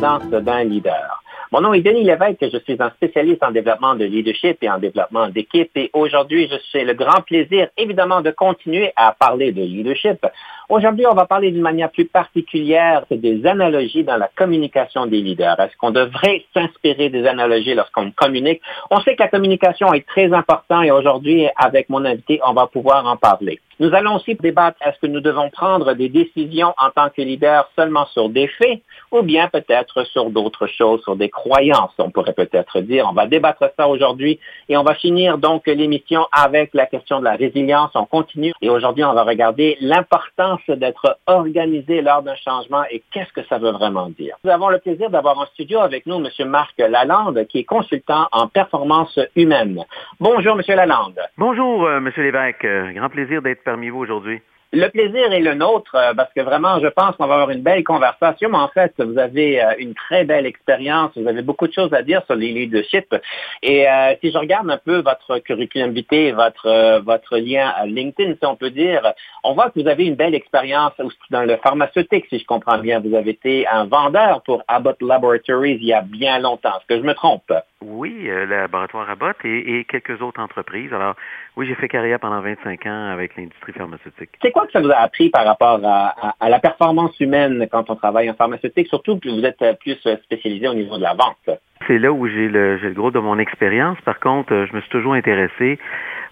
D'un leader. Mon nom est Denis Lévesque, je suis un spécialiste en développement de leadership et en développement d'équipe et aujourd'hui, je suis le grand plaisir évidemment de continuer à parler de leadership. Aujourd'hui, on va parler d'une manière plus particulière des analogies dans la communication des leaders. Est-ce qu'on devrait s'inspirer des analogies lorsqu'on communique? On sait que la communication est très importante et aujourd'hui, avec mon invité, on va pouvoir en parler. Nous allons aussi débattre, est-ce que nous devons prendre des décisions en tant que leader seulement sur des faits ou bien peut-être sur d'autres choses, sur des croyances, on pourrait peut-être dire. On va débattre ça aujourd'hui et on va finir donc l'émission avec la question de la résilience. On continue et aujourd'hui, on va regarder l'importance d'être organisé lors d'un changement et qu'est-ce que ça veut vraiment dire? Nous avons le plaisir d'avoir en studio avec nous M. Marc Lalande, qui est consultant en performance humaine. Bonjour, M. Lalande. Bonjour, M. Lévesque. Grand plaisir d'être parmi vous aujourd'hui. Le plaisir est le nôtre parce que vraiment, je pense qu'on va avoir une belle conversation. Mais en fait, vous avez une très belle expérience. Vous avez beaucoup de choses à dire sur les leadership. Et euh, si je regarde un peu votre curriculum vitae, votre votre lien à LinkedIn, si on peut dire, on voit que vous avez une belle expérience dans le pharmaceutique, si je comprends bien. Vous avez été un vendeur pour Abbott Laboratories il y a bien longtemps. Est-ce que je me trompe? Oui, euh, le laboratoire Abbott et, et, quelques autres entreprises. Alors, oui, j'ai fait carrière pendant 25 ans avec l'industrie pharmaceutique. Que ça vous a appris par rapport à, la performance humaine quand on travaille en pharmaceutique, surtout que vous êtes plus spécialisé au niveau de la vente? C'est là où j'ai le, gros de mon expérience. Par contre, je me suis toujours intéressé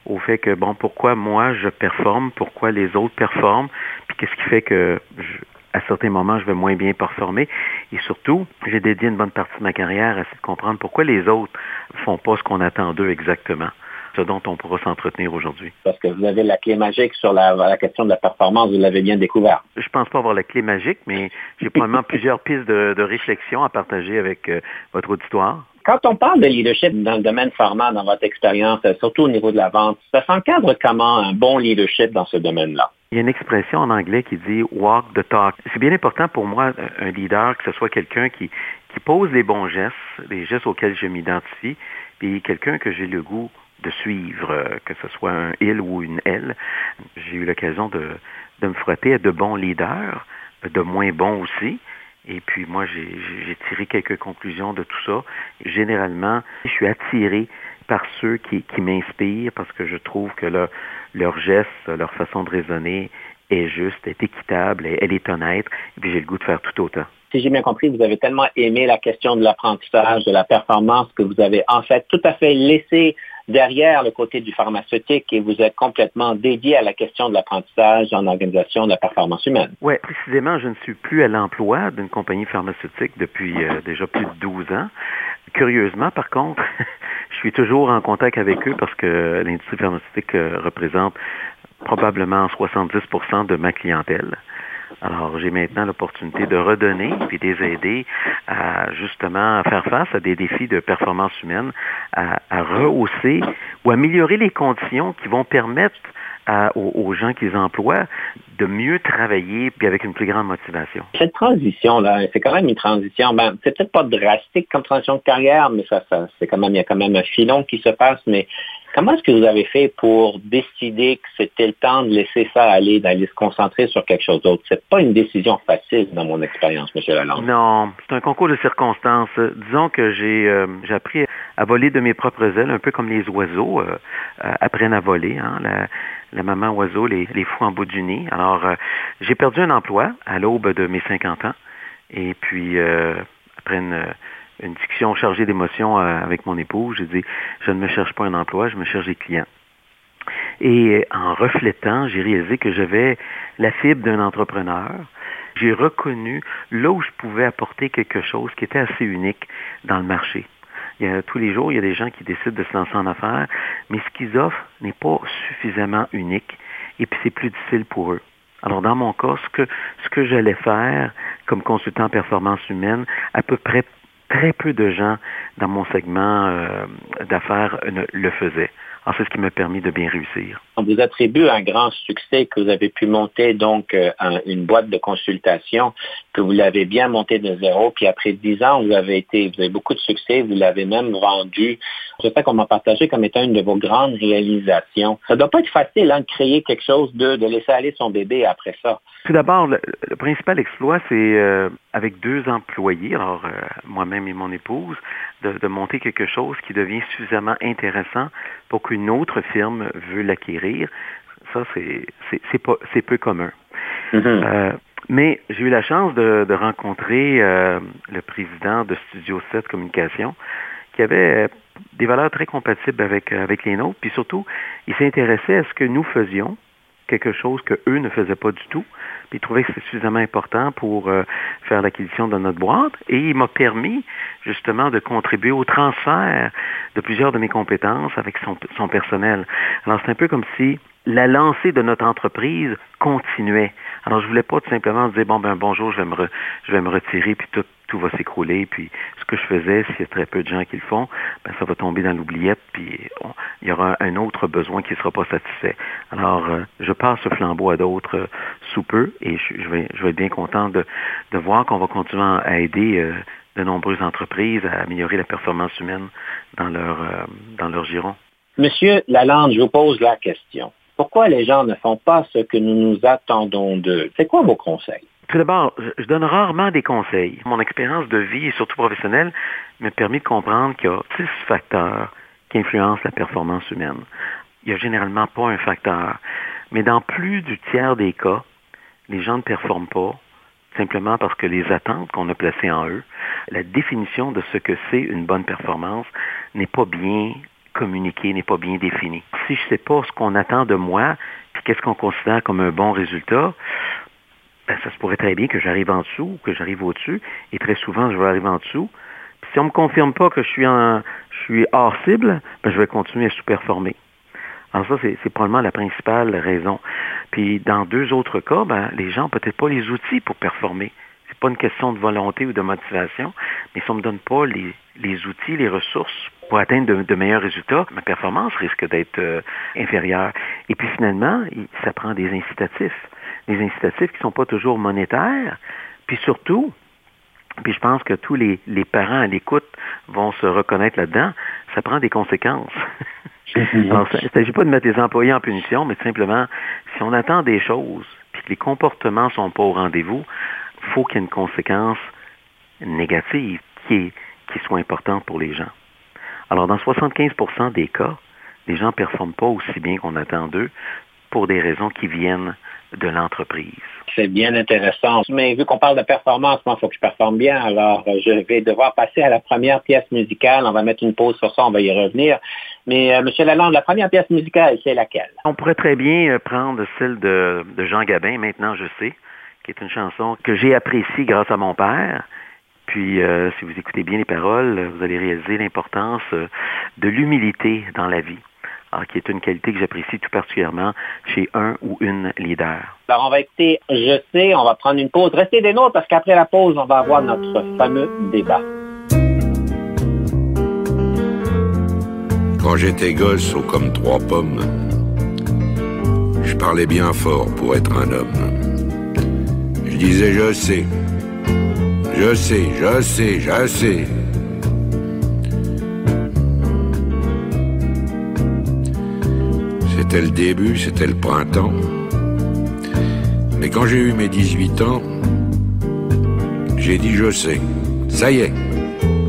au fait que, bon, pourquoi moi je performe, pourquoi les autres performent, puis qu'est-ce qui fait que à certains moments, je vais moins bien performer. Et surtout, j'ai dédié une bonne partie de ma carrière à essayer de comprendre pourquoi les autres font pas ce qu'on attend d'eux exactement ce dont on pourra s'entretenir aujourd'hui. Parce que vous avez la clé magique sur la, la question de la performance, vous l'avez bien découvert. Je pense pas avoir la clé magique, mais j'ai probablement plusieurs pistes de, de, réflexion à partager avec euh, votre auditoire. Quand on parle de leadership dans le domaine pharma, dans votre expérience, surtout au niveau de la vente, ça s'encadre comment un bon leadership dans ce domaine-là? Il y a une expression en anglais qui dit walk the talk. C'est bien important pour moi, un leader, que ce soit quelqu'un qui, qui pose les bons gestes, les gestes auxquels je m'identifie, puis quelqu'un que j'ai le goût de suivre, que ce soit un il ou une elle. J'ai eu l'occasion de, de me frotter à de bons leaders, de moins bons aussi. Et puis moi, j'ai tiré quelques conclusions de tout ça. Généralement, je suis attiré par ceux qui, qui m'inspirent parce que je trouve que là, leur geste, leur façon de raisonner est juste, est équitable, elle est honnête, et puis j'ai le goût de faire tout autant. Si j'ai bien compris, vous avez tellement aimé la question de l'apprentissage, de la performance, que vous avez en fait tout à fait laissé derrière le côté du pharmaceutique et vous êtes complètement dédié à la question de l'apprentissage en organisation de la performance humaine. Oui, précisément, je ne suis plus à l'emploi d'une compagnie pharmaceutique depuis euh, déjà plus de 12 ans. Curieusement, par contre, je suis toujours en contact avec eux parce que l'industrie pharmaceutique euh, représente probablement 70% de ma clientèle. Alors, j'ai maintenant l'opportunité de redonner et de les aider à justement faire face à des défis de performance humaine, à, à rehausser ou améliorer les conditions qui vont permettre à, aux, aux, gens qu'ils emploient de mieux travailler puis avec une plus grande motivation. Cette transition-là, c'est quand même une transition, ben, c'est peut-être pas drastique comme transition de carrière, mais ça, ça c'est quand même, il y a quand même un filon qui se passe, mais Comment est-ce que vous avez fait pour décider que c'était le temps de laisser ça aller, d'aller se concentrer sur quelque chose d'autre? C'est pas une décision facile dans mon expérience, M. Lalande. Non, c'est un concours de circonstances. Disons que j'ai euh, appris à voler de mes propres ailes, un peu comme les oiseaux euh, apprennent à voler. Hein, la, la, maman oiseau les, les fout en bout du nez. Alors, euh, j'ai perdu un emploi à l'aube de mes 50 ans. Et puis, après une une discussion chargée d'émotions avec mon épouse. J'ai dit, je ne me cherche pas un emploi, je me cherche des clients. Et en reflétant, j'ai réalisé que j'avais la fibre d'un entrepreneur, J'ai reconnu là où je pouvais apporter quelque chose qui était assez unique dans le marché. Tous les jours, il y a des gens qui décident de se lancer en affaires, mais ce qu'ils offrent n'est pas suffisamment unique et puis c'est plus difficile pour eux. Alors, dans mon cas, ce que, ce que j'allais faire comme consultant en performance humaine, à peu près très peu de gens dans mon segment euh, d'affaires le faisaient. Alors, c'est ce qui m'a permis de bien réussir. On vous attribue un grand succès que vous avez pu monter donc euh, une boîte de consultation, que vous l'avez bien montée de zéro, puis après dix ans, vous avez été, vous avez beaucoup de succès, vous l'avez même vendu. Je sais qu'on m'a partagé comme étant une de vos grandes réalisations. Ça doit pas être facile hein, de créer quelque chose, de, laisser aller son bébé après ça. Tout d'abord, le, principal exploit, c'est euh, avec deux employés, alors euh, moi-même et mon épouse, de, de, monter quelque chose qui devient suffisamment intéressant pour qu'une autre firme veut l'acquérir. Ça, c'est peu commun. Mm-hmm. euh, mais j'ai eu la chance de, de rencontrer euh, le président de Studio 7 Communication, qui avait des valeurs très compatibles avec, avec les nôtres, puis surtout, il s'intéressait à ce que nous faisions, quelque chose que eux ne faisaient pas du tout. Puis il trouvait que c'était suffisamment important pour euh, faire l'acquisition de notre boîte. Et il m'a permis justement de contribuer au transfert de plusieurs de mes compétences avec son personnel. Alors c'est un peu comme si la lancée de notre entreprise continuait. Alors, je voulais pas tout simplement dire, bon, ben, bonjour, je vais me, je vais me retirer, puis tout, tout va s'écrouler. Puis, ce que je faisais, s'il y a très peu de gens qui le font, ben, ça va tomber dans l'oubliette, puis il y aura un autre besoin qui sera pas satisfait. Alors, euh, je passe ce flambeau à d'autres euh, sous peu, et je, vais, je vais être bien content de, de voir qu'on va continuer à aider euh, de nombreuses entreprises à améliorer la performance humaine dans leur, dans leur giron. Monsieur Lalande, je vous pose la question. Pourquoi les gens ne font pas ce que nous nous attendons d'eux? C'est quoi vos conseils? Tout d'abord, je donne rarement des conseils. Mon expérience de vie et surtout professionnelle m'a permis de comprendre qu'il y a six facteurs qui influencent la performance humaine. Il n'y a généralement pas un facteur. Mais dans plus du tiers des cas, les gens ne performent pas simplement parce que les attentes qu'on a placées en eux, la définition de ce que c'est une bonne performance n'est pas bien communiqué, n'est pas bien défini. Si je ne sais pas ce qu'on attend de moi, puis qu'est-ce qu'on considère comme un bon résultat, ben, ça se pourrait très bien que j'arrive en dessous ou que j'arrive au-dessus, et très souvent, je vais arriver en dessous. Puis si on ne me confirme pas que je suis, en, je suis hors cible, ben, je vais continuer à sous-performer. Alors ça, c'est probablement la principale raison. Puis dans deux autres cas, ben, les gens n'ont peut-être pas les outils pour performer. C'est pas une question de volonté ou de motivation, mais si on ne me donne pas les, les outils, les ressources pour atteindre de, meilleurs résultats, ma performance risque d'être euh, inférieure. Et puis finalement, ça prend des incitatifs. Des incitatifs qui ne sont pas toujours monétaires. Puis surtout, puis je pense que tous les, les parents à l'écoute vont se reconnaître là-dedans, ça prend des conséquences. Alors, il ne s'agit pas de mettre les employés en punition, mais simplement, si on attend des choses, puis que les comportements ne sont pas au rendez-vous, il faut qu'il y ait une conséquence négative qui, est, qui soit importante pour les gens. Alors, dans 75% des cas, les gens ne performent pas aussi bien qu'on attend d'eux pour des raisons qui viennent de l'entreprise. C'est bien intéressant. Mais vu qu'on parle de performance, moi, il faut que je performe bien. Alors, je vais devoir passer à la première pièce musicale. On va mettre une pause sur ça, on va y revenir. Mais, euh, M. Lalande, la première pièce musicale, c'est laquelle? On pourrait très bien euh, prendre celle de, de Jean Gabin, Maintenant je sais, qui est une chanson que j'ai appréciée grâce à mon père puis, euh, si vous écoutez bien les paroles, vous allez réaliser l'importance euh, de l'humilité dans la vie, alors, qui est une qualité que j'apprécie tout particulièrement chez un ou une leader. Alors, on va écouter Je sais, on va prendre une pause. Restez des nôtres parce qu'après la pause, on va avoir notre fameux débat. Quand j'étais gosse, au comme trois pommes, je parlais bien fort pour être un homme. Je disais je sais. Je sais, je sais, je sais. C'était le début, c'était le printemps. Mais quand j'ai eu mes 18 ans, j'ai dit je sais. Ça y est,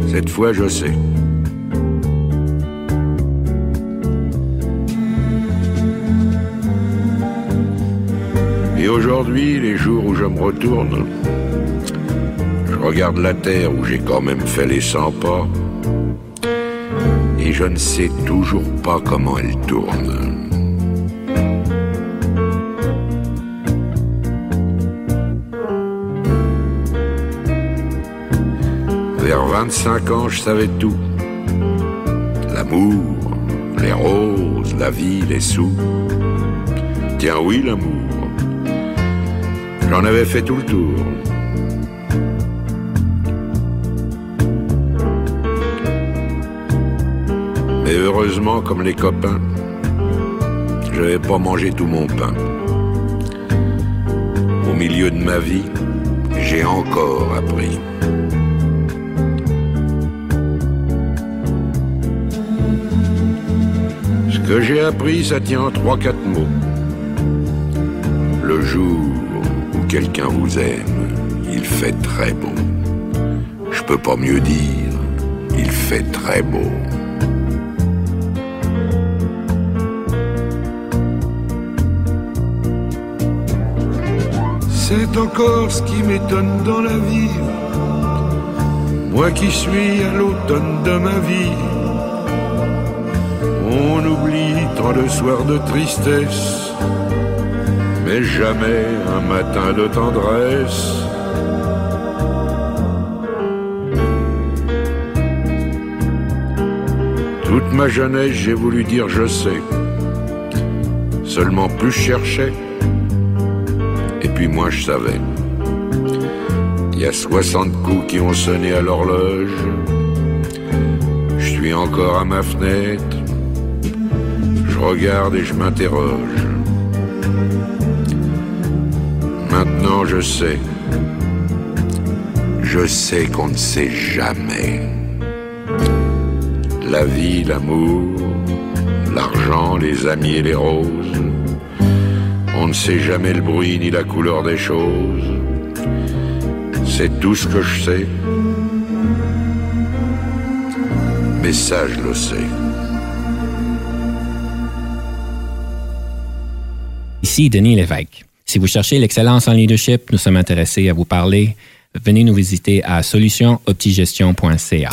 cette fois je sais. Et aujourd'hui, les jours où je me retourne, regarde la terre où j'ai quand même fait les 100 pas, et je ne sais toujours pas comment elle tourne. Vers 25 ans, je savais tout. L'amour, les roses, la vie, les sous. Tiens oui, l'amour. J'en avais fait tout le tour. Mais heureusement, comme les copains, je n'avais pas mangé tout mon pain. Au milieu de ma vie, j'ai encore appris. Ce que j'ai appris, ça tient en trois, quatre mots. Le jour où quelqu'un vous aime, il fait très beau. Je peux pas mieux dire, il fait très beau. Encore ce qui m'étonne dans la vie. Moi qui suis à l'automne de ma vie. On oublie tant de soirs de tristesse, mais jamais un matin de tendresse. Toute ma jeunesse, j'ai voulu dire je sais. Seulement plus je cherchais, et puis moi je savais. Il y a 60 coups qui ont sonné à l'horloge. Je suis encore à ma fenêtre. Je regarde et je m'interroge. Maintenant je sais. Je sais qu'on ne sait jamais. La vie, l'amour, l'argent, les amis et les roses. On ne sait jamais le bruit ni la couleur des choses. C'est tout ce que je sais. Mais ça, je le sais. Ici Denis Lévesque. Si vous cherchez l'excellence en leadership, nous sommes intéressés à vous parler. Venez nous visiter à solutionoptigestion.ca.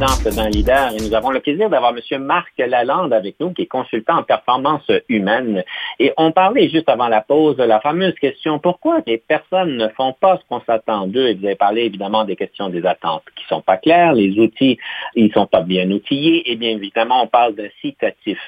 d'un leader et nous avons le plaisir d'avoir M. Marc Lalande avec nous, qui est consultant en performance humaine. Et on parlait juste avant la pause de la fameuse question pourquoi les personnes ne font pas ce qu'on s'attend d'eux? Et vous avez parlé évidemment des questions des attentes qui sont pas claires, les outils, ils sont pas bien outillés et bien évidemment, on parle d'incitatif.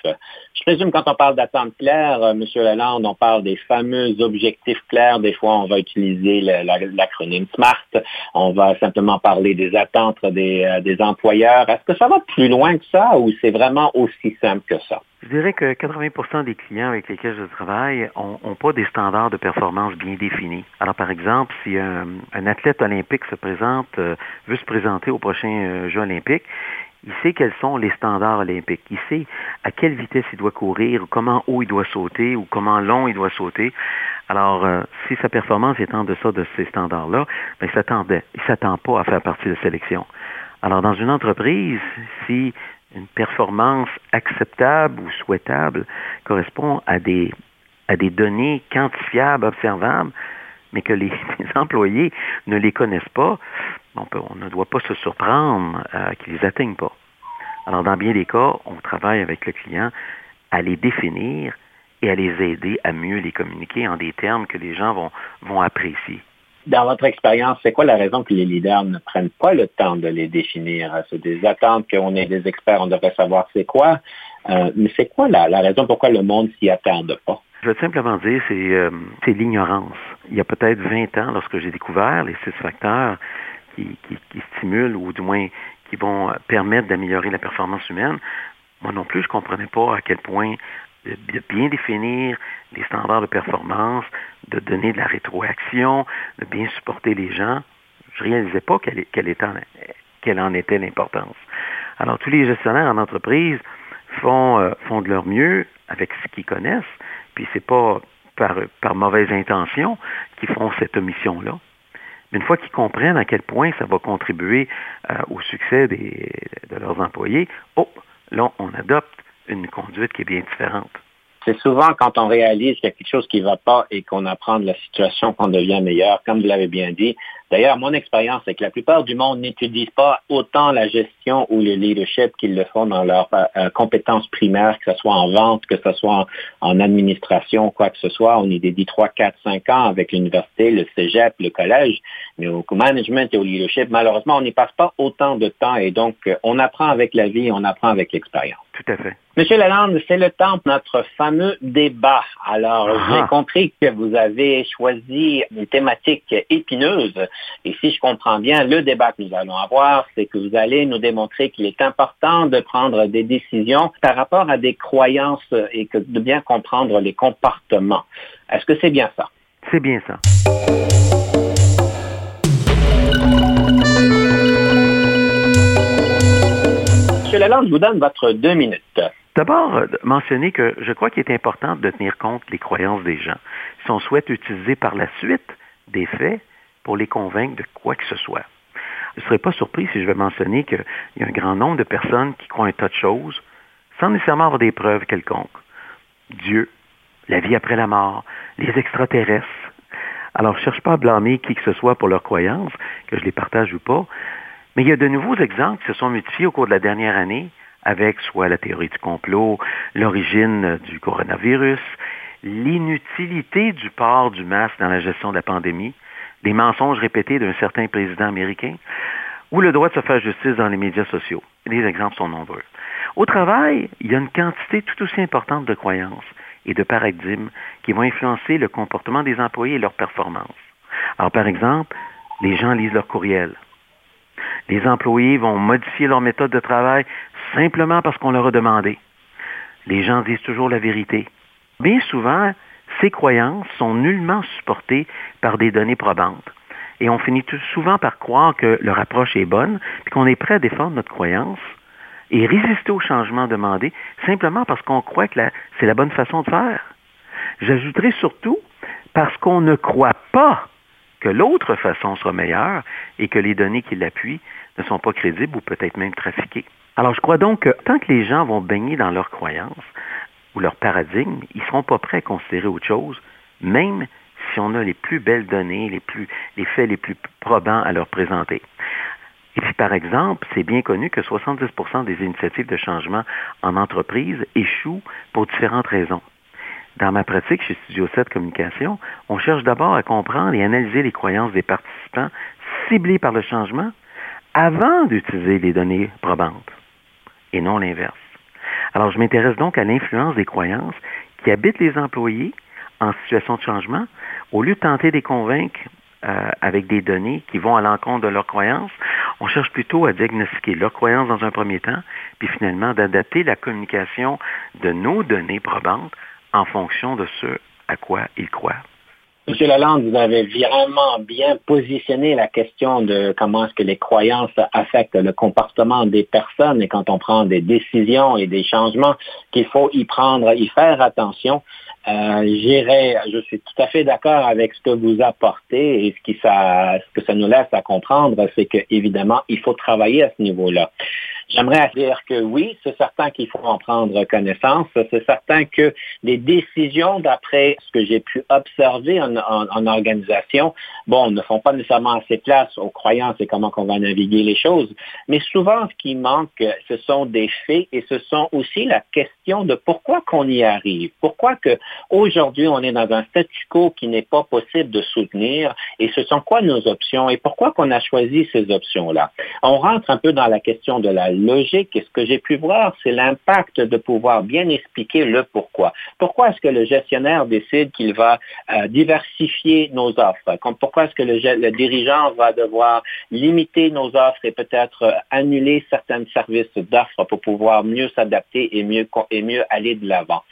Je présume quand on parle d'attentes claires, euh, M. Lalande, on parle des fameux objectifs clairs. Des fois, on va utiliser l'acronyme SMART. On va simplement parler des attentes des, euh, des Est-ce que ça va plus loin que ça ou c'est vraiment aussi simple que ça? Je dirais que 80% des clients avec lesquels je travaille ont, pas des standards de performance bien définis. Alors, par exemple, si un, athlète olympique se présente, euh, veut se présenter au prochain euh, Jeux olympiques, il sait quels sont les standards olympiques. Il sait à quelle vitesse il doit courir, ou comment haut il doit sauter, ou comment long il doit sauter. Alors, euh, si sa performance est en deçà de ces standards-là, ben, il s'attendait. Il s'attend pas à faire partie de la sélection. Alors, dans une entreprise, si une performance acceptable ou souhaitable correspond à des, à des données quantifiables, observables, mais que les, employés ne les connaissent pas, on, ne doit pas se surprendre euh, qu'ils les atteignent pas. Alors, dans bien des cas, on travaille avec le client à les définir et à les aider à mieux les communiquer en des termes que les gens vont, vont apprécier. Dans votre expérience, c'est quoi la raison que les leaders ne prennent pas le temps de les définir? C'est des attentes qu'on est des experts, on devrait savoir c'est quoi. Euh, mais c'est quoi la, raison pourquoi le monde s'y attarde pas? Je veux simplement dire, c'est euh, l'ignorance. Il y a peut-être 20 ans, lorsque j'ai découvert les six facteurs qui, qui, qui stimulent ou du moins qui vont permettre d'améliorer la performance humaine, moi non plus, je comprenais pas à quel point de bien définir les standards de performance, de donner de la rétroaction, de bien supporter les gens. Je réalisais pas quelle, quelle, en était l'importance. Alors, tous les gestionnaires en entreprise font, euh, font de leur mieux avec ce qu'ils connaissent, puis c'est pas par, par mauvaise intention qu'ils font cette omission-là. Une fois qu'ils comprennent à quel point ça va contribuer euh, au succès de leurs employés, oh, là, on adopte une conduite qui est bien différente. C'est souvent quand on réalise qu'il y a quelque chose qui ne va pas et qu'on apprend de la situation qu'on devient meilleur. Comme vous l'avez bien dit, D'ailleurs, mon expérience, c'est que la plupart du monde n'étudie pas autant la gestion ou le leadership qu'ils le font dans leurs euh, compétences primaires, que ce soit en vente, que ce soit en, administration, quoi que ce soit. On y dédie 3, 4, 5 ans avec l'université, le cégep, le collège, mais au management et au leadership, malheureusement, on n'y passe pas autant de temps et donc euh, on apprend avec la vie, on apprend avec l'expérience. Tout à fait. Monsieur Lalande, c'est le temps de notre fameux débat. Alors, j'ai ah. compris que vous avez choisi une thématique épineuse et si je comprends bien, le débat que nous allons avoir, c'est que vous allez nous démontrer qu'il est important de prendre des décisions par rapport à des croyances et que de bien comprendre les comportements. Est-ce que c'est bien ça? C'est bien ça. Monsieur Lalande, je vous donne votre deux minutes. D'abord, euh, mentionner que je crois qu'il est important de tenir compte des croyances des gens. Si on souhaite utiliser par la suite des faits, pour les convaincre de quoi que ce soit. Je ne serais pas surpris si je vais mentionner qu'il y a un grand nombre de personnes qui croient un tas de choses sans nécessairement avoir des preuves quelconques. Dieu, la vie après la mort, les extraterrestres. Alors, je ne cherche pas à blâmer qui que ce soit pour leurs croyances, que je les partage ou pas, mais il y a de nouveaux exemples qui se sont multipliés au cours de la dernière année avec soit la théorie du complot, l'origine du coronavirus, l'inutilité du port du masque dans la gestion de la pandémie, des mensonges répétés d'un certain président américain, ou le droit de se faire justice dans les médias sociaux. Les exemples sont nombreux. Au travail, il y a une quantité tout aussi importante de croyances et de paradigmes qui vont influencer le comportement des employés et leur performance. Alors, par exemple, les gens lisent leur courriel. Les employés vont modifier leur méthode de travail simplement parce qu'on leur a demandé. Les gens disent toujours la vérité. Bien souvent, ces croyances sont nullement supportées par des données probantes. Et on finit tout souvent par croire que leur approche est bonne, puis qu'on est prêt à défendre notre croyance et résister au changement demandé simplement parce qu'on croit que c'est la bonne façon de faire. J'ajouterai surtout parce qu'on ne croit pas que l'autre façon sera meilleure et que les données qui l'appuient ne sont pas crédibles ou peut-être même trafiquées. Alors je crois donc que tant que les gens vont baigner dans leurs croyances, ou leur paradigme, ils ne seront pas prêts à considérer autre chose, même si on a les plus belles données, les, les faits les plus probants à leur présenter. Et puis, par exemple, c'est bien connu que 70% des initiatives de changement en entreprise échouent pour différentes raisons. Dans ma pratique chez Studio 7 Communication, on cherche d'abord à comprendre et analyser les croyances des participants ciblés par le changement avant d'utiliser les données probantes, et non l'inverse. Alors, je m'intéresse donc à l'influence des croyances qui habitent les employés en situation de changement, au lieu de tenter de les convaincre euh, avec des données qui vont à l'encontre de leurs croyances, on cherche plutôt à diagnostiquer leurs croyances dans un premier temps, puis finalement d'adapter la communication de nos données probantes en fonction de ce à quoi ils croient. Monsieur Lalande, vous avez vraiment bien positionné la question de comment est-ce que les croyances affectent le comportement des personnes et quand on prend des décisions et des changements, qu'il faut y prendre, y faire attention. Euh, je suis tout à fait d'accord avec ce que vous apportez et ce que ça nous laisse à comprendre, c'est qu'évidemment, il faut travailler à ce niveau-là. J'aimerais dire que oui, c'est certain qu'il faut en prendre connaissance. C'est certain que les décisions, d'après ce que j'ai pu observer en, organisation, bon, ne font pas nécessairement assez place aux croyances et comment on va naviguer les choses. Mais souvent, ce qui manque, ce sont des faits et ce sont aussi la question de pourquoi qu'on y arrive. Pourquoi que aujourd'hui on est dans un statu quo qui n'est pas possible de soutenir et ce sont quoi nos options et pourquoi qu'on a choisi ces options-là? On rentre un peu dans la question de la logique. Et ce que j'ai pu voir, c'est l'impact de pouvoir bien expliquer le pourquoi. Pourquoi est-ce que le gestionnaire décide qu'il va euh, diversifier nos offres? pourquoi est-ce que le, dirigeant va devoir limiter nos offres et peut-être euh, annuler certains services d'offres pour pouvoir mieux s'adapter et mieux, aller de l'avant?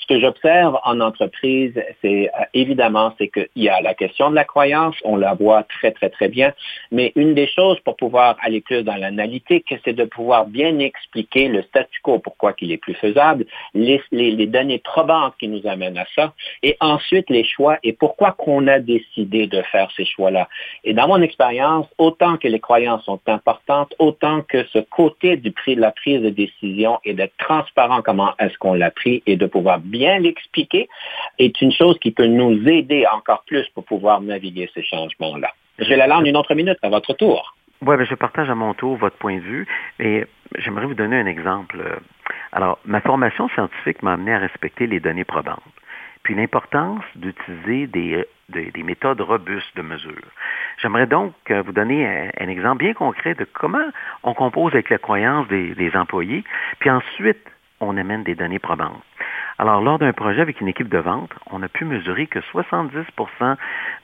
Ce que j'observe en entreprise, c'est euh, évidemment, c'est qu'il y a la question de la croyance, on la voit très, très, très bien, mais une des choses pour pouvoir aller plus dans l'analytique, c'est de pouvoir bien expliquer le statu quo, pourquoi qu'il est plus faisable, les, les, données probantes qui nous amènent à ça, et ensuite les choix et pourquoi qu'on a décidé de faire ces choix-là. Et dans mon expérience, autant que les croyances sont importantes, autant que ce côté du prix de la prise de décision et d'être transparent comment est-ce qu'on l'a pris et de pouvoir bien l'expliquer est une chose qui peut nous aider encore plus pour pouvoir naviguer ces changements-là. Je la lance une autre minute à votre tour. Oui, je partage à mon tour votre point de vue et j'aimerais vous donner un exemple. Alors, ma formation scientifique m'a amené à respecter les données probantes, puis l'importance d'utiliser des, des, méthodes robustes de mesure. J'aimerais donc euh, vous donner un, exemple bien concret de comment on compose avec la croyance des, des employés, puis ensuite on amène des données probantes. Alors, lors d'un projet avec une équipe de vente, on a pu mesurer que 70%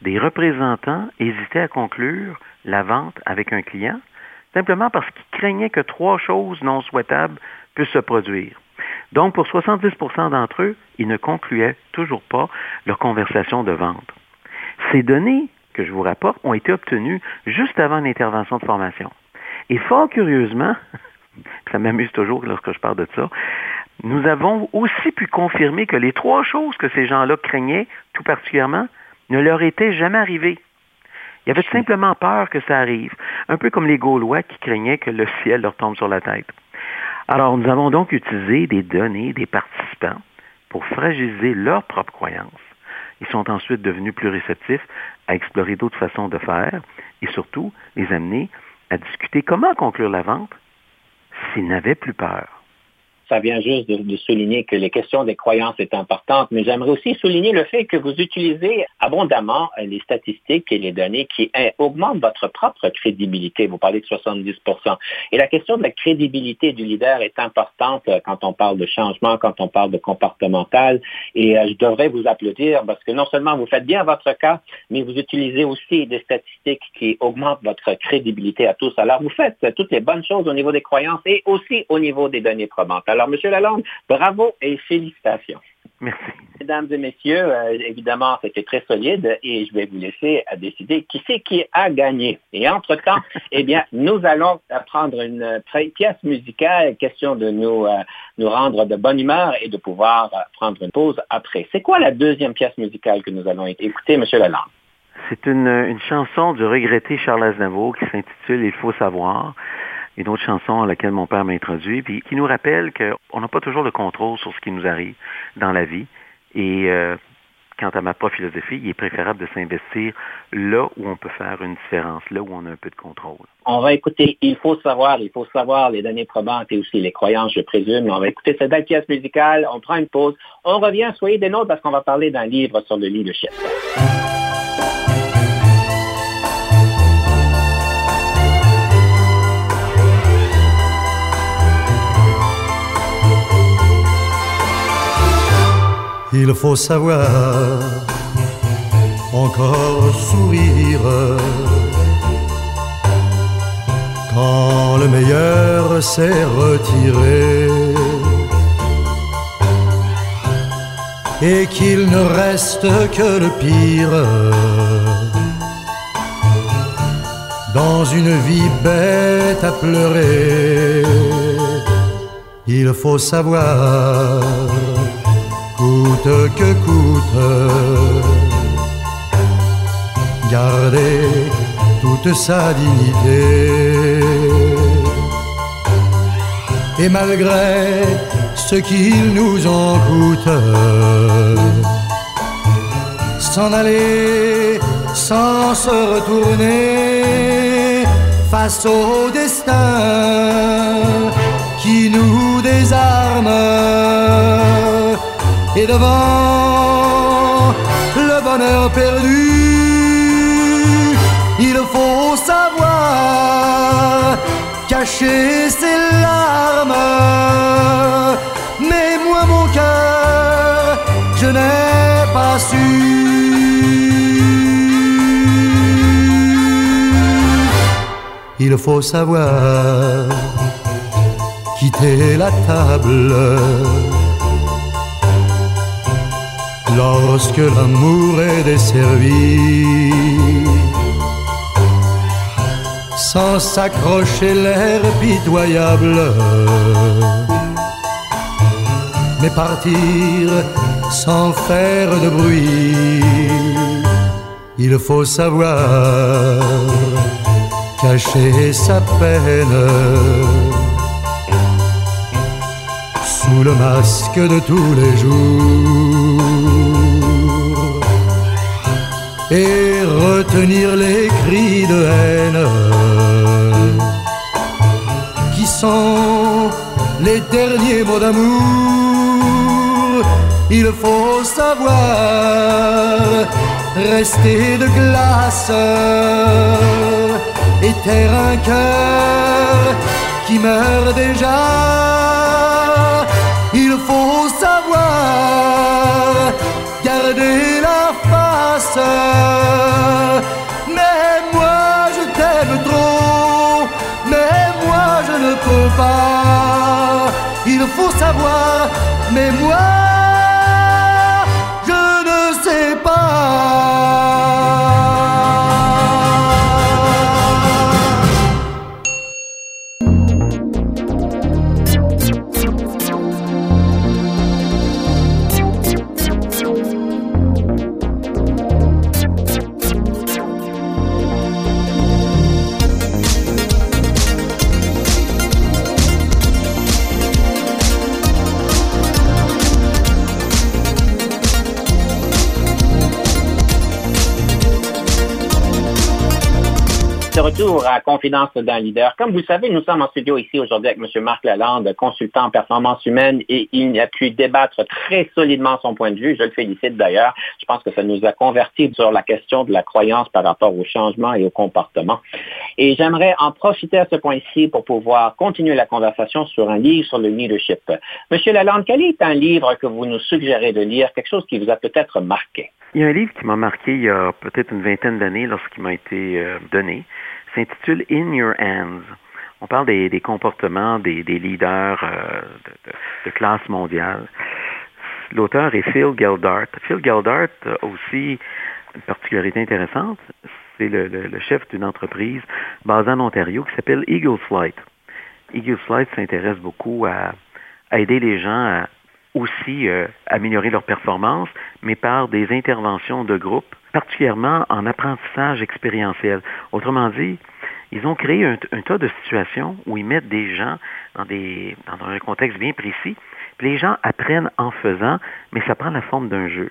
des représentants hésitaient à conclure la vente avec un client, simplement parce qu'ils craignaient que trois choses non souhaitables puissent se produire. Donc, pour 70% d'entre eux, ils ne concluaient toujours pas leur conversation de vente. Ces données que je vous rapporte ont été obtenues juste avant une intervention de formation. Et fort curieusement, ça m'amuse toujours lorsque je parle de ça, nous avons aussi pu confirmer que les trois choses que ces gens-là craignaient, tout particulièrement, ne leur étaient jamais arrivées. Il y avait simplement peur que ça arrive, un peu comme les Gaulois qui craignaient que le ciel leur tombe sur la tête. Alors, nous avons donc utilisé des données des participants pour fragiliser leurs propres croyances. Ils sont ensuite devenus plus réceptifs à explorer d'autres façons de faire et surtout les amener à discuter comment conclure la vente s'ils n'avaient plus peur ça vient juste de, souligner que les questions des croyances est importante, mais j'aimerais aussi souligner le fait que vous utilisez abondamment euh, les statistiques et les données qui euh, augmentent votre propre crédibilité. Vous parlez de 70% Et la question de la crédibilité du leader est importante euh, quand on parle de changement, quand on parle de comportemental. Et je devrais vous applaudir parce que non seulement vous faites bien votre cas, mais vous utilisez aussi des statistiques qui augmentent votre crédibilité à tous. Alors, vous faites toutes les bonnes choses au niveau des croyances et aussi au niveau des données probantes. Alors, M. Lalonde, bravo et félicitations. Merci. Mesdames et messieurs, euh, évidemment, c'était très solide et je vais vous laisser à décider qui c'est qui a gagné. Et entre-temps, eh bien, nous allons prendre une pièce musicale, question de nous, euh, nous rendre de bonne humeur et de pouvoir euh, prendre une pause après. C'est quoi la deuxième pièce musicale que nous allons écouter, M. Lalonde? C'est une, une chanson du regretté Charles Aznavour qui s'intitule Il faut savoir une autre chanson à laquelle mon père m'a introduit, puis qui nous rappelle qu'on n'a pas toujours le contrôle sur ce qui nous arrive dans la vie. Et euh, quant à ma propre philosophie, il est préférable de s'investir là où on peut faire une différence, là où on a un peu de contrôle. On va écouter Il faut savoir, il faut savoir les données probantes et aussi les croyances, je présume. On va écouter cette belle pièce musicale, on prend une pause, on revient, soyez des nôtres parce qu'on va parler d'un livre sur le leadership. Il faut savoir encore sourire quand le meilleur s'est retiré et qu'il ne reste que le pire dans une vie bête à pleurer. Il faut savoir que coûte. Garder toute sa dignité. Et malgré ce qu'il nous en coûte, s'en aller sans se retourner face au destin qui nous désarme et devant le bonheur perdu, il faut savoir cacher ses larmes. Mais moi, mon cœur, je n'ai pas su. Il faut savoir quitter la table lorsque l'amour est desservi. sans s'accrocher l'air pitoyable. Mais partir sans faire de bruit, il faut savoir cacher sa peine sous le masque de tous les jours et retenir les cris de haine qui sont les derniers mots d'amour. Il faut savoir rester de glace et taire un cœur qui meurt déjà. Il faut savoir garder la face. Mais moi je t'aime trop, mais moi je ne peux pas. Il faut savoir, mais moi retour à Confidence d'un leader. Comme vous le savez, nous sommes en studio ici aujourd'hui avec M. Marc Lalande, consultant en performance humaine, et il a pu débattre très solidement son point de vue. Je le félicite d'ailleurs. Je pense que ça nous a convertis sur la question de la croyance par rapport au changement et au comportement. Et j'aimerais en profiter à ce point-ci pour pouvoir continuer la conversation sur un livre sur le leadership. M. Lalande, quel est un livre que vous nous suggérez de lire, quelque chose qui vous a peut-être marqué? Il y a un livre qui m'a marqué il y a peut-être une vingtaine d'années lorsqu'il m'a été euh, donné. S'intitule In Your Hands. On parle des, comportements des, leaders euh, de, classe mondiale. L'auteur est Phil Geldart. Phil Geldart a aussi une particularité intéressante. C'est le, chef d'une entreprise basée en Ontario qui s'appelle Eagle Flight. Eagle Flight s'intéresse beaucoup à, à, aider les gens à aussi euh, améliorer leur performance, mais par des interventions de groupe, particulièrement en apprentissage expérientiel. Autrement dit, ils ont créé un, tas de situations où ils mettent des gens dans, des, dans un contexte bien précis, puis les gens apprennent en faisant, mais ça prend la forme d'un jeu.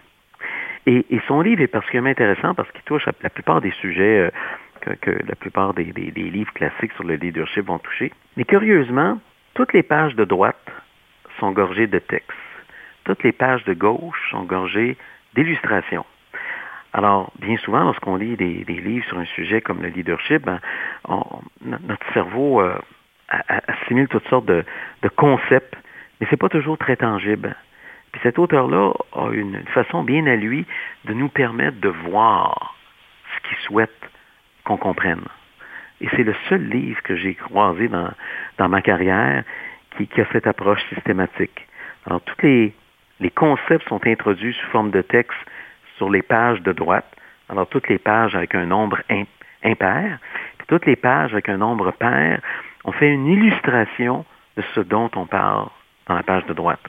Et, son livre est particulièrement intéressant parce qu'il touche à la plupart des sujets euh, que, que, la plupart des, des, des livres classiques sur le leadership vont toucher. Mais curieusement, toutes les pages de droite sont gorgées de textes toutes les pages de gauche sont gorgées d'illustrations. Alors, bien souvent, lorsqu'on lit des, livres sur un sujet comme le leadership, ben, notre cerveau euh, assimile toutes sortes de, concepts, mais c'est pas toujours très tangible. Puis cet auteur-là a une, façon bien à lui de nous permettre de voir ce qu'il souhaite qu'on comprenne. Et c'est le seul livre que j'ai croisé dans, dans ma carrière qui, qui a cette approche systématique. Alors, toutes les, les concepts sont introduits sous forme de texte sur les pages de droite. Alors, toutes les pages avec un nombre impair, puis toutes les pages avec un nombre pair, on fait une illustration de ce dont on parle dans la page de droite.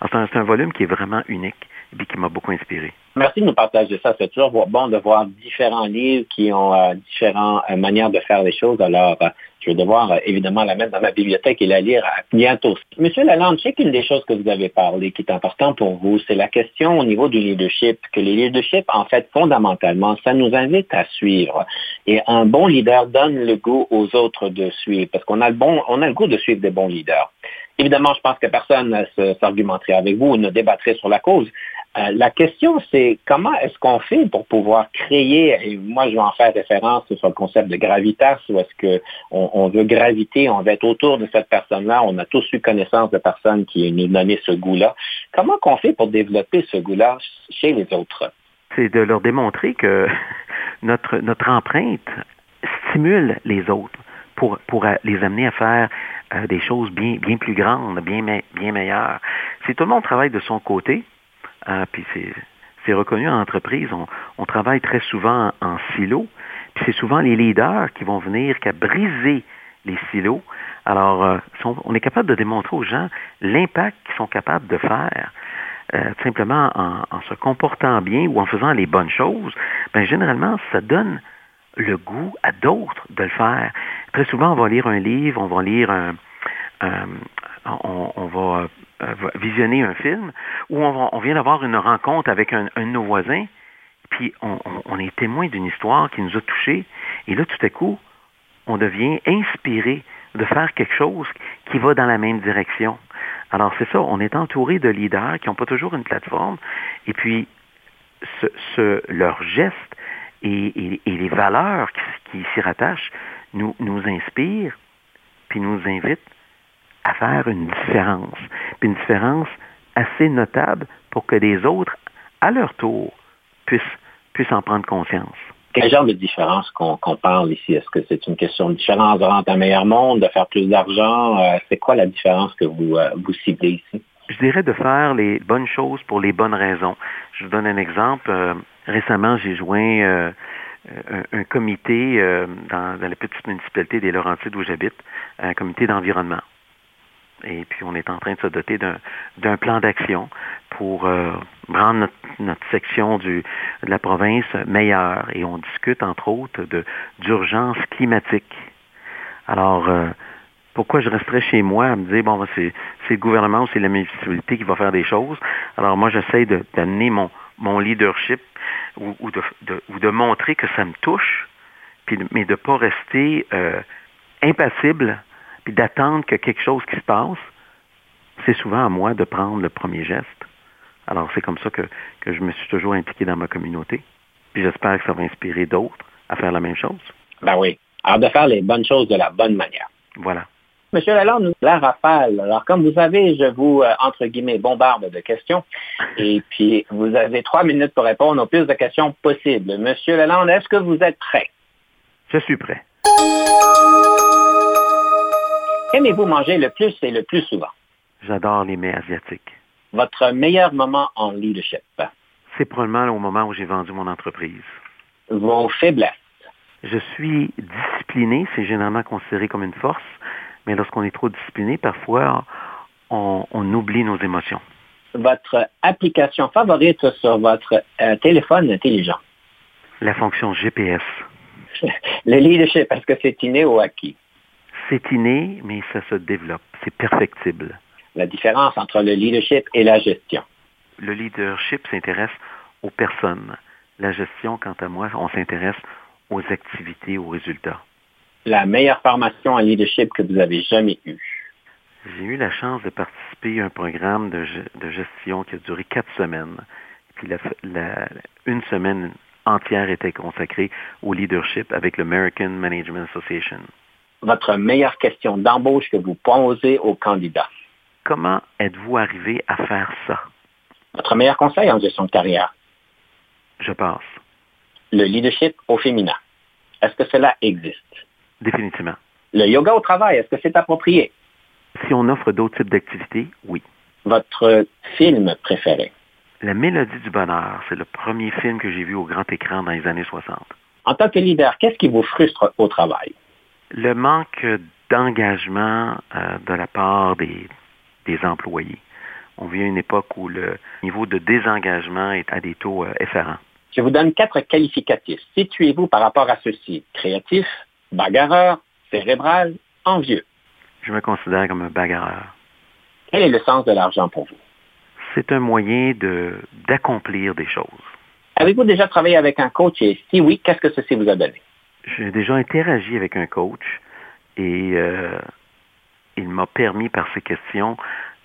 Alors, c'est un, volume qui est vraiment unique et qui m'a beaucoup inspiré. Merci de nous partager ça. C'est toujours bon de voir différents livres qui ont euh, différentes euh, manières de faire les choses. Alors, euh, je vais devoir évidemment la mettre dans ma bibliothèque et la lire bientôt. Monsieur Lalande, je sais qu'une des choses que vous avez parlé qui est important pour vous, c'est la question au niveau du leadership, que les leadership, en fait, fondamentalement, ça nous invite à suivre. Et un bon leader donne le goût aux autres de suivre, parce qu'on a le bon, on a le goût de suivre des bons leaders. Évidemment, je pense que personne ne s'argumenterait avec vous ou ne débattrait sur la cause. Euh, la question, c'est comment est-ce qu'on fait pour pouvoir créer, et moi je vais en faire référence sur le concept de gravitas, où est-ce qu'on on veut graviter, on veut être autour de cette personne-là, on a tous eu connaissance de personnes qui nous donnaient ce goût-là. Comment qu'on fait pour développer ce goût-là chez les autres? C'est de leur démontrer que notre empreinte stimule les autres pour, pour les amener à faire euh, des choses bien, bien plus grandes, bien, bien meilleures. Si tout le monde travaille de son côté, euh, puis c'est reconnu en entreprise, on, on, travaille très souvent en, en silo. Puis c'est souvent les leaders qui vont venir qu'à briser les silos. Alors, euh, on est capable de démontrer aux gens l'impact qu'ils sont capables de faire. Euh, simplement en, se comportant bien ou en faisant les bonnes choses, ben généralement, ça donne le goût à d'autres de le faire. Très souvent, on va lire un livre, on va lire un, on, va euh, visionner un film ou on, on vient d'avoir une rencontre avec un, un, de nos voisins, puis on, est témoin d'une histoire qui nous a touchés, et là, tout à coup, on devient inspiré de faire quelque chose qui va dans la même direction. Alors c'est ça, on est entouré de leaders qui n'ont pas toujours une plateforme, et puis ce, leurs gestes et, et, les valeurs qui, qui s'y rattachent nous, nous inspirent, puis nous invitent à faire une différence, puis une différence assez notable pour que les autres, à leur tour, puissent, puissent en prendre conscience. Quel genre de différence qu'on parle ici? Est-ce que c'est une question de différence de rendre un meilleur monde, de faire plus d'argent? Euh, c'est quoi la différence que vous, euh, vous ciblez ici? Je dirais de faire les bonnes choses pour les bonnes raisons. Je vous donne un exemple. Euh, récemment, j'ai joint un, comité dans, dans, la petite municipalité des Laurentides où j'habite, un comité d'environnement. Et puis, on est en train de se doter d'un plan d'action pour euh, rendre notre, section du, de la province meilleure. Et on discute, entre autres, d'urgence climatique. Alors, euh, pourquoi je resterais chez moi à me dire, bon, c'est le gouvernement ou c'est la municipalité qui va faire des choses? Alors, moi, j'essaie d'amener mon, mon leadership ou, ou, de, de, ou de montrer que ça me touche, puis, mais de ne pas rester euh, impassible puis d'attendre que quelque chose qui se passe, c'est souvent à moi de prendre le premier geste. Alors, c'est comme ça que, que je me suis toujours impliqué dans ma communauté. Puis j'espère que ça va inspirer d'autres à faire la même chose. Ben oui. Alors, de faire les bonnes choses de la bonne manière. Voilà. Monsieur Lalande, la rafale. Alors, comme vous savez, je vous, euh, entre guillemets, bombarde de questions. Et puis, vous avez trois minutes pour répondre au plus de questions possibles. Monsieur Lalande, est-ce que vous êtes prêt? Je suis prêt. Qu'aimez-vous manger le plus et le plus souvent? J'adore les mets asiatiques. Votre meilleur moment en leadership? C'est probablement au moment où j'ai vendu mon entreprise. Vos faiblesses? Je suis discipliné, c'est généralement considéré comme une force, mais lorsqu'on est trop discipliné, parfois, on, oublie nos émotions. Votre application favorite sur votre euh, téléphone intelligent? La fonction GPS. Le leadership, est-ce que c'est inné ou acquis? c'est inné, mais ça se développe. C'est perfectible. La différence entre le leadership et la gestion? Le leadership s'intéresse aux personnes. La gestion, quant à moi, on s'intéresse aux activités, aux résultats. La meilleure formation en leadership que vous avez jamais eue. J'ai eu la chance de participer à un programme de, gestion qui a duré quatre semaines. Puis une semaine entière était consacrée au leadership avec l'American Management Association votre meilleure question d'embauche que vous posez aux candidats? Comment êtes-vous arrivé à faire ça? Votre meilleur conseil en gestion de carrière? Je pense. Le leadership au féminin. Est-ce que cela existe? Définitivement. Le yoga au travail, est-ce que c'est approprié? Si on offre d'autres types d'activités, oui. Votre film préféré? La Mélodie du bonheur, c'est le premier film que j'ai vu au grand écran dans les années 60. En tant que leader, qu'est-ce qui vous frustre au travail? le manque d'engagement euh, de la part des, des, employés. On vit une époque où le niveau de désengagement est à des taux euh, effarants. Je vous donne quatre qualificatifs. Situez-vous par rapport à ceci. Créatif, bagarreur, cérébral, envieux. Je me considère comme un bagarreur. Quel est le sens de l'argent pour vous? C'est un moyen d'accomplir des choses. Avez-vous déjà travaillé avec un coach et si oui, qu'est-ce que ceci vous a donné? j'ai déjà interagi avec un coach et euh, il m'a permis par ses questions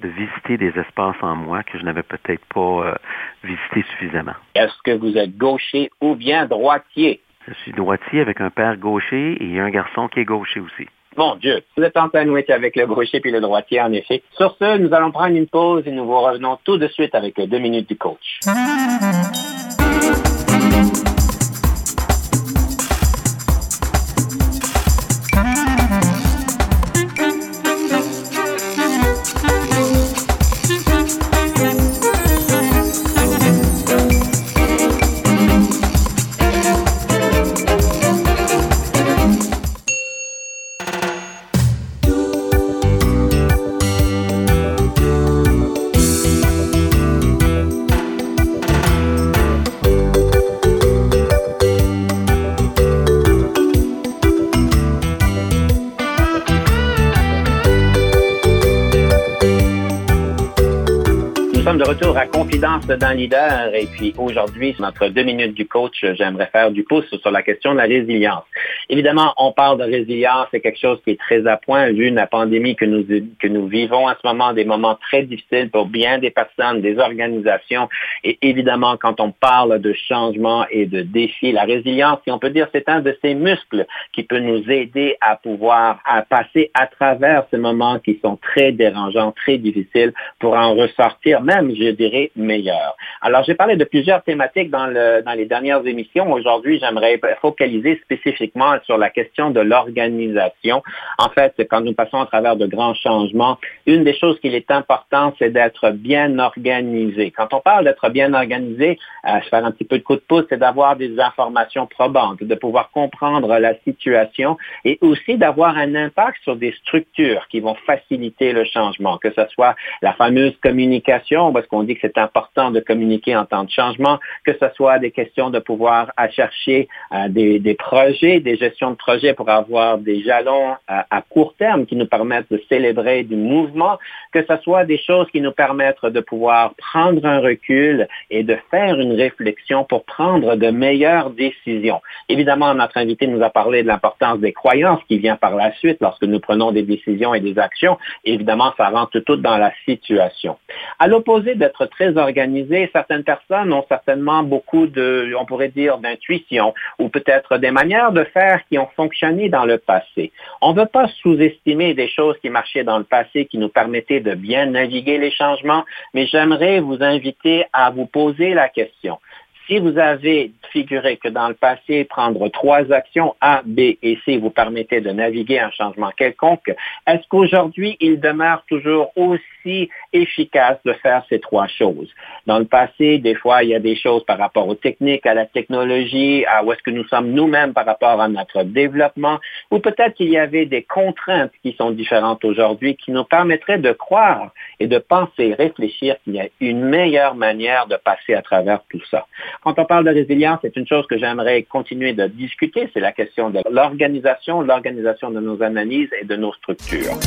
de visiter des espaces en moi que je n'avais peut-être pas euh, visité suffisamment. Est-ce que vous êtes gaucher ou bien droitier? Je suis droitier avec un père gaucher et un garçon qui est gaucher aussi. Mon Dieu, vous êtes en sandwich avec le gaucher puis le droitier, en effet. Sur ce, nous allons prendre une pause et nous vous revenons tout de suite avec deux minutes du coach. Confidence d'un leader et puis aujourd'hui, notre deux minutes du coach, j'aimerais faire du pouce sur la question de la résilience. Évidemment, on parle de résilience, c'est quelque chose qui est très à point vu la pandémie que nous, que nous vivons en ce moment, des moments très difficiles pour bien des personnes, des organisations. Et évidemment, quand on parle de changement et de défis, la résilience, si on peut dire, c'est un de ces muscles qui peut nous aider à pouvoir à passer à travers ces moments qui sont très dérangeants, très difficiles pour en ressortir. Même, je dirais, Alors, j'ai parlé de plusieurs thématiques dans, le, dans les dernières émissions. Aujourd'hui, j'aimerais focaliser spécifiquement sur la question de l'organisation. En fait, quand nous passons à travers de grands changements, une des choses qu'il est important, c'est d'être bien organisé. Quand on parle d'être bien organisé, euh, je fais un petit peu de coup de pouce, c'est d'avoir des informations probantes, de pouvoir comprendre la situation et aussi d'avoir un impact sur des structures qui vont faciliter le changement, que ce soit la fameuse communication, parce qu'on dit que c'est important de communiquer en temps de changement, que ce soit des questions de pouvoir à chercher euh, des, projets, des gestions de projets pour avoir des jalons euh, à court terme qui nous permettent de célébrer du mouvement, que ce soit des choses qui nous permettent de pouvoir prendre un recul et de faire une réflexion pour prendre de meilleures décisions. Évidemment, notre invité nous a parlé de l'importance des croyances qui vient par la suite lorsque nous prenons des décisions et des actions. Évidemment, ça rentre tout dans la situation. À l'opposé d'être très organisé, certaines personnes ont certainement beaucoup de, on pourrait dire, d'intuition ou peut-être des manières de faire qui ont fonctionné dans le passé. On ne veut pas sous-estimer des choses qui marchaient dans le passé qui nous permettaient de bien naviguer les changements, mais j'aimerais vous inviter à vous poser la question. Si vous avez figuré que dans le passé, prendre trois actions A, B et C vous permettait de naviguer un changement quelconque, est-ce qu'aujourd'hui, il demeure toujours aussi efficace de faire ces trois choses? Dans le passé, des fois, il y a des choses par rapport aux techniques, à la technologie, à où est-ce que nous sommes nous-mêmes par rapport à notre développement, ou peut-être qu'il y avait des contraintes qui sont différentes aujourd'hui qui nous permettraient de croire et de penser, réfléchir qu'il y a une meilleure manière de passer à travers tout ça. Quand on parle de résilience, c'est une chose que j'aimerais continuer de discuter, c'est la question de l'organisation, l'organisation de nos analyses et de nos structures.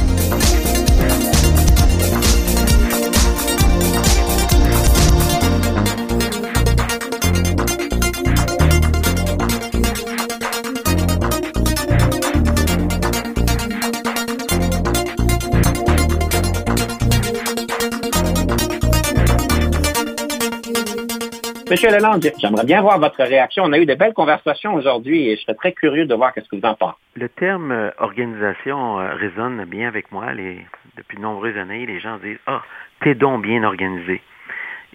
Monsieur Lalande, j'aimerais bien voir votre réaction. On a eu de belles conversations aujourd'hui et je serais très curieux de voir ce que vous en pensez. Le terme euh, organisation euh, résonne bien avec moi. depuis de nombreuses années, les gens disent Ah, t'es donc bien organisé.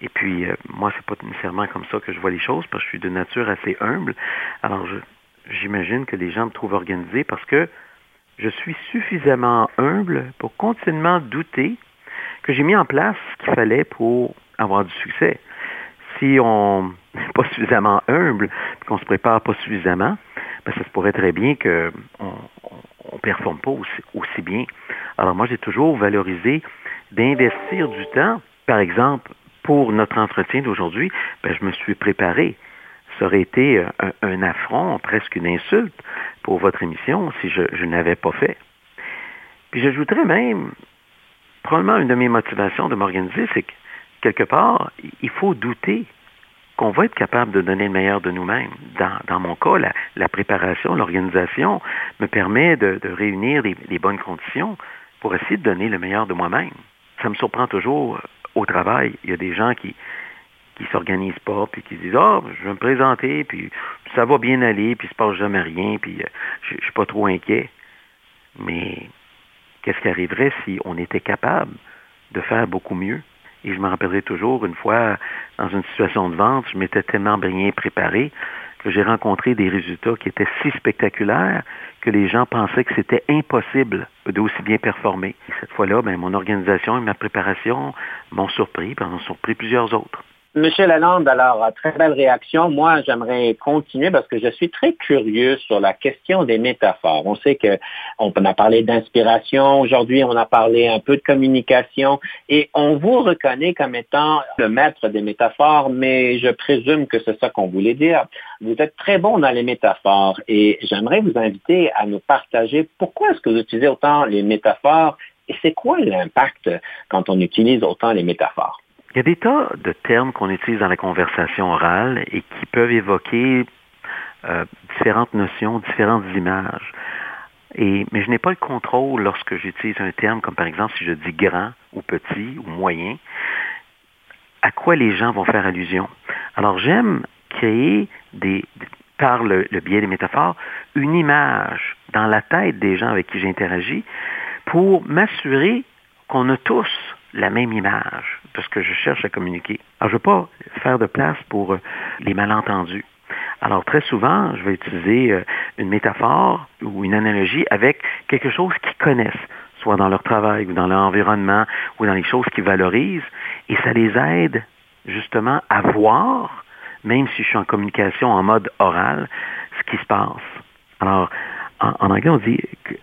Et puis, euh, moi, c'est pas nécessairement comme ça que je vois les choses, parce que je suis de nature assez humble. Alors, j'imagine que les gens me trouvent organisé parce que je suis suffisamment humble pour continuellement douter que j'ai mis en place ce qu'il fallait pour avoir du succès si on n'est pas suffisamment humble, qu'on se prépare pas suffisamment, ben, ça se pourrait très bien qu'on on, performe pas aussi, bien. Alors moi, j'ai toujours valorisé d'investir du temps. Par exemple, pour notre entretien d'aujourd'hui, ben, je me suis préparé. Ça aurait été un, un, affront, presque une insulte pour votre émission si je, je n'avais pas fait. Puis j'ajouterais même, probablement une de mes motivations de m'organiser, c'est que quelque part, il faut douter qu'on va être capable de donner le meilleur de nous-mêmes. Dans, mon cas, la, préparation, l'organisation me permet de, réunir les, bonnes conditions pour essayer de donner le meilleur de moi-même. Ça me surprend toujours euh, au travail. Il y a des gens qui qui s'organisent pas, puis qui disent Ah, je vais me présenter, puis ça va bien aller, puis il se passe jamais rien, puis euh, je, je suis pas trop inquiet. Mais qu'est-ce qui arriverait si on était capable de faire beaucoup mieux? Et je me rappellerai toujours, une fois, dans une situation de vente, je m'étais tellement bien préparé que j'ai rencontré des résultats qui étaient si spectaculaires que les gens pensaient que c'était impossible d'aussi bien performer. Et cette fois-là, ben, mon organisation et ma préparation m'ont surpris, puis en ont surpris plusieurs autres. Monsieur Lalande, alors, très belle réaction. Moi, j'aimerais continuer parce que je suis très curieux sur la question des métaphores. On sait que on a parlé d'inspiration. Aujourd'hui, on a parlé un peu de communication et on vous reconnaît comme étant le maître des métaphores, mais je présume que c'est ça qu'on voulait dire. Vous êtes très bon dans les métaphores et j'aimerais vous inviter à nous partager pourquoi est-ce que vous utilisez autant les métaphores et c'est quoi l'impact quand on utilise autant les métaphores? Il y a des tas de termes qu'on utilise dans la conversation orale et qui peuvent évoquer euh, différentes notions, différentes images. Et, mais je n'ai pas le contrôle lorsque j'utilise un terme comme par exemple si je dis grand ou petit ou moyen, à quoi les gens vont faire allusion? Alors j'aime créer des, par le, biais des métaphores, une image dans la tête des gens avec qui j'interagis pour m'assurer qu'on a tous la même image de ce que je cherche à communiquer. Alors, je ne veux pas faire de place pour euh, les malentendus. Alors, très souvent, je vais utiliser euh, une métaphore ou une analogie avec quelque chose qu'ils connaissent, soit dans leur travail ou dans leur environnement ou dans les choses qu'ils valorisent, et ça les aide justement à voir, même si je suis en communication en mode oral, ce qui se passe. Alors, en, anglais, on dit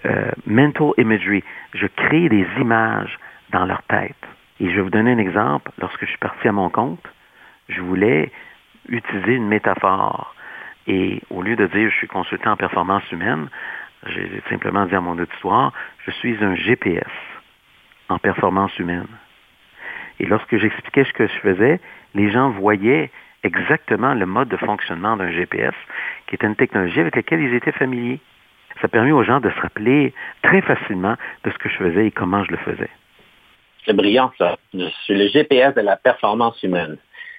euh, mental imagery. Je crée des images dans leur tête. Et je vais vous donner un exemple. Lorsque je suis parti à mon compte, je voulais utiliser une métaphore. Et au lieu de dire je suis consultant en performance humaine, j'ai simplement dit à mon auditoire, je suis un GPS en performance humaine. Et lorsque j'expliquais ce que je faisais, les gens voyaient exactement le mode de fonctionnement d'un GPS, qui est une technologie avec laquelle ils étaient familiers. Ça a permis aux gens de se rappeler très facilement de ce que je faisais et comment je le faisais. C'est brillant, ça. Suis le GPS de la performance humaine.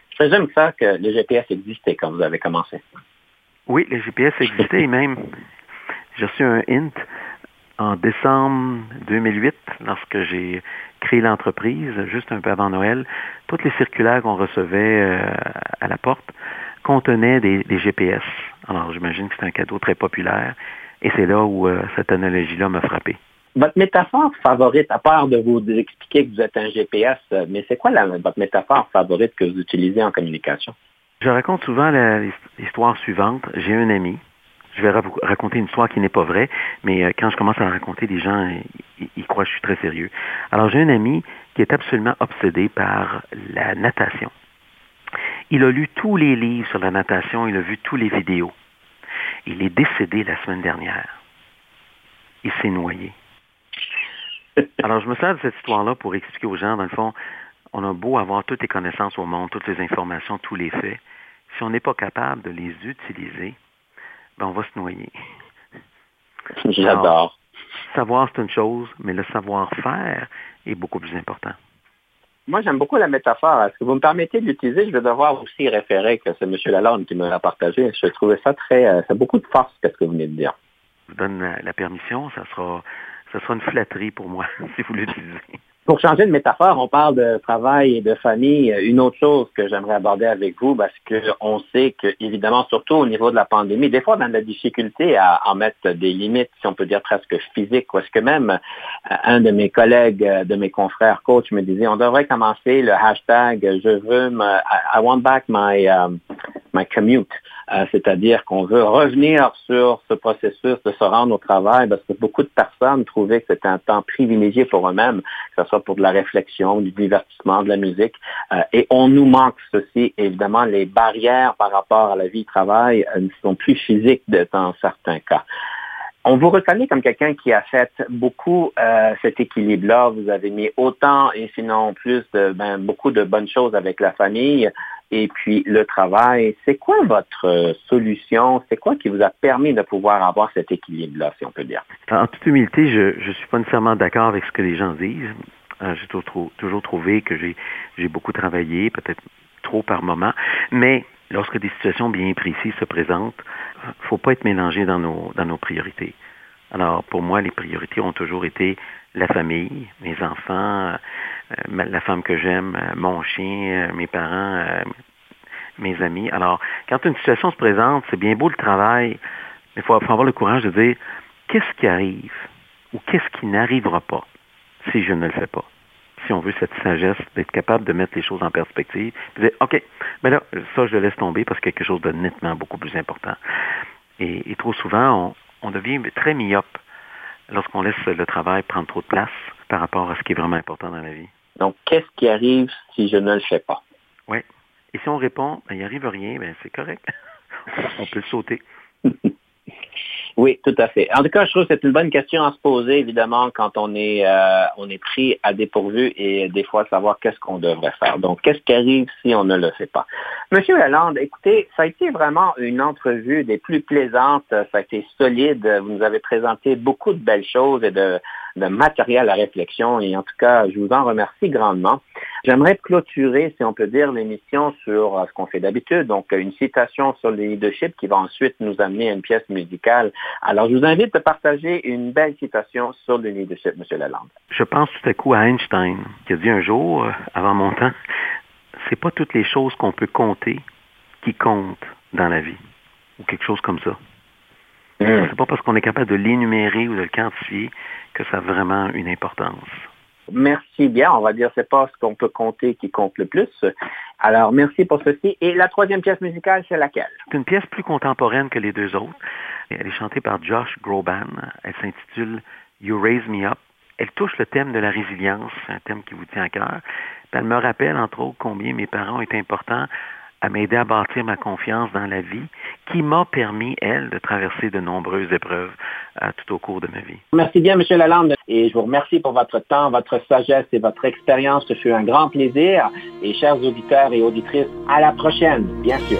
Je présume ça que le GPS existait quand vous avez commencé. Oui, le GPS existait et même, j'ai reçu un hint en décembre 2008, lorsque j'ai créé l'entreprise, juste un peu avant Noël, toutes les circulaires qu'on recevait euh, à la porte contenaient des, GPS. Alors, j'imagine que c'est un cadeau très populaire. Et c'est là où euh, cette analogie-là m'a frappé. Votre métaphore favorite, à part de vous expliquer que vous êtes un GPS, euh, mais c'est quoi votre métaphore favorite que vous utilisez en communication? Je raconte souvent l'histoire suivante. J'ai un ami je vais raconter une histoire qui n'est pas vraie, mais euh, quand je commence à la raconter, les gens, ils, croient que je suis très sérieux. Alors, j'ai un ami qui est absolument obsédé par la natation. Il a lu tous les livres sur la natation, il a vu tous les vidéos. Il est décédé la semaine dernière. Il s'est noyé. Alors, je me sers de cette histoire-là pour expliquer aux gens, dans le fond, on a beau avoir toutes les connaissances au monde, toutes les informations, tous les faits. Si on n'est pas capable de les utiliser, ben, on va se noyer. J'adore. Savoir, c'est une chose, mais le savoir-faire est beaucoup plus important. Moi, j'aime beaucoup la métaphore. Est-ce que vous me permettez de l'utiliser? Je vais devoir aussi référer que c'est M. Lalonde qui me l'a partagé. Je trouvais ça très... Euh, c'est beaucoup de force, ce que vous venez de dire. Je vous donne la, permission. Ça sera, ça sera une flatterie pour moi, si vous l'utilisez. Pour changer de métaphore, on parle de travail et de famille. Une autre chose que j'aimerais aborder avec vous, parce qu'on sait que, évidemment, surtout au niveau de la pandémie, des fois, on a de la difficulté à en mettre des limites, si on peut dire presque physiques, parce que même euh, un de mes collègues, euh, de mes confrères coach me disait, on devrait commencer le hashtag je veux, I want back my, um, my commute. Euh, c'est-à-dire qu'on veut revenir sur ce processus de se rendre au travail parce que beaucoup de personnes trouvaient que c'était un temps privilégié pour eux-mêmes, que ce soit pour de la réflexion, du divertissement, de la musique. Euh, et on nous manque ceci. Évidemment, les barrières par rapport à la vie travail euh, ne sont plus physiques dans certains cas. On vous reconnaît comme quelqu'un qui a fait beaucoup cet équilibre-là. Vous avez mis autant et sinon plus ben, beaucoup de bonnes choses avec la famille et puis le travail. C'est quoi votre euh, solution? C'est quoi qui vous a permis de pouvoir avoir cet équilibre-là, si on peut dire? En toute humilité, je ne suis pas nécessairement d'accord avec ce que les gens disent. Euh, j'ai toujours, trouvé que j'ai beaucoup travaillé, peut-être trop par moment, mais lorsque des situations bien précises se présentent, ne faut pas être mélangé dans nos, dans nos priorités. Alors, pour moi, les priorités ont toujours été la famille, mes enfants, euh, la femme que j'aime, euh, mon chien, euh, mes parents, mes amis. Alors, quand une situation se présente, c'est bien beau le travail, mais il faut, avoir le courage de dire qu'est-ce qui arrive ou qu'est-ce qui n'arrivera pas si je ne le fais pas? Si on veut cette sagesse d'être capable de mettre les choses en perspective, de dire, OK, mais là, ça, je le laisse tomber parce que quelque chose de nettement beaucoup plus important. Et, trop souvent, on, devient très myope lorsqu'on laisse le travail prendre trop de place par rapport à ce qui est vraiment important dans la vie. Donc, qu'est-ce qui arrive si je ne le fais pas? Oui. Et si on répond, ben, il n'y arrive rien, ben, c'est correct. on peut le sauter. Oui, tout à fait. En tout cas, je trouve que c'est une bonne question à se poser, évidemment, quand on est, euh, on est pris à dépourvu et des fois savoir qu'est-ce qu'on devrait faire. Donc, qu'est-ce qui arrive si on ne le fait pas? Monsieur Lalande, écoutez, ça a été vraiment une entrevue des plus plaisantes. Ça a été solide. Vous nous avez présenté beaucoup de belles choses et de, de matériel à réflexion. Et en tout cas, je vous en remercie grandement. J'aimerais clôturer, si on peut dire, l'émission sur euh, ce qu'on fait d'habitude. Donc, une citation sur le leadership qui va ensuite nous amener à une pièce musicale. Alors, je vous invite à partager une belle citation sur le leadership, M. Lalande. Je pense tout à coup à Einstein, qui a dit un jour, euh, avant mon temps, c'est pas toutes les choses qu'on peut compter qui comptent dans la vie, ou quelque chose comme ça. Mm. C'est pas parce qu'on est capable de l'énumérer ou de le quantifier que ça a vraiment une importance. Merci bien. On va dire c'est pas ce qu'on peut compter qui compte le plus. Alors, merci pour ceci. Et la troisième pièce musicale, c'est laquelle? C'est une pièce plus contemporaine que les deux autres. Elle est chantée par Josh Groban. Elle s'intitule You Raise Me Up. Elle touche le thème de la résilience, un thème qui vous tient à cœur. Elle me rappelle, entre autres, combien mes parents étaient importants à m'aider à bâtir ma confiance dans la vie, qui m'a permis, elle, de traverser de nombreuses épreuves euh, tout au cours de ma vie. Merci bien, M. Lalande, et je vous remercie pour votre temps, votre sagesse et votre expérience. Ce fut un grand plaisir. Et chers auditeurs et auditrices, à la prochaine, bien sûr.